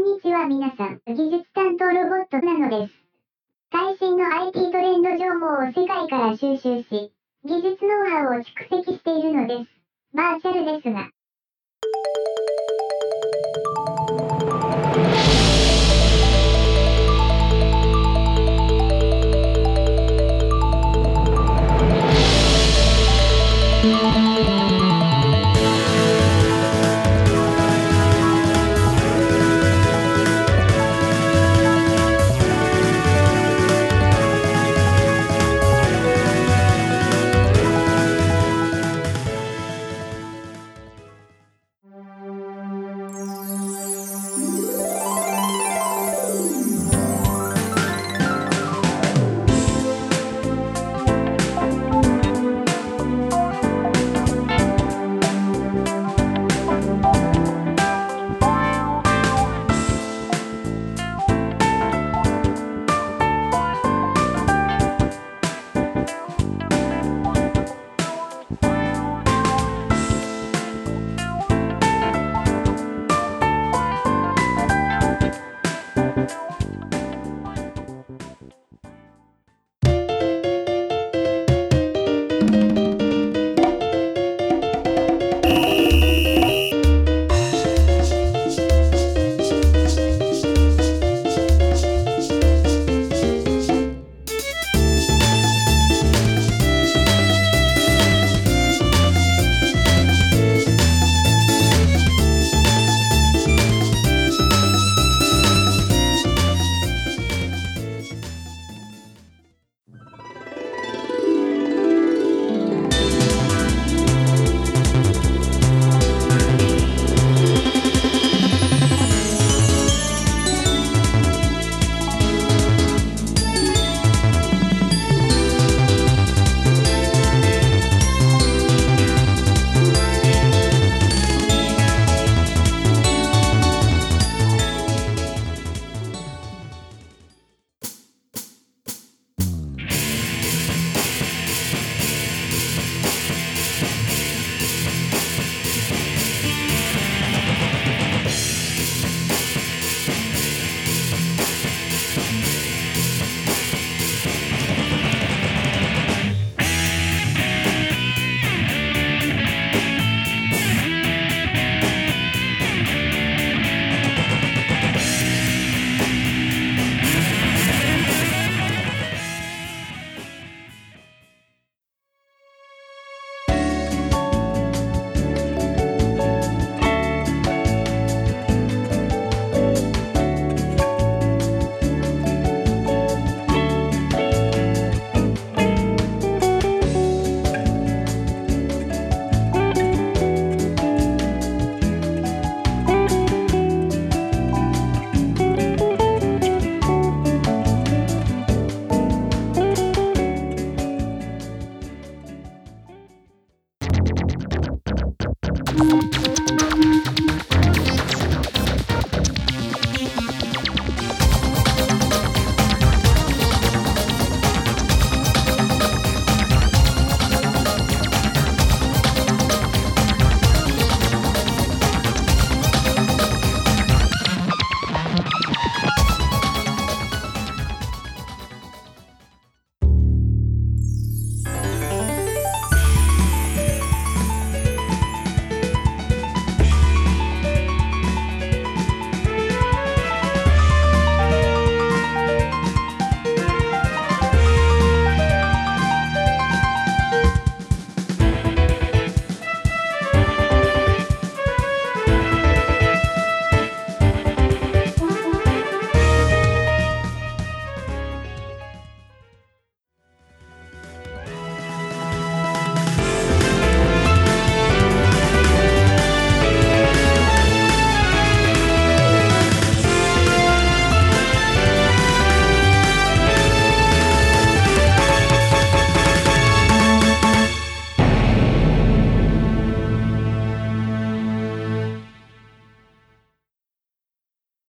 んにちは皆さん、技術担当ロボットなのです。最新の IT トレンド情報を世界から収集し、技術ノウハウを蓄積しているのです。バーチャルですが。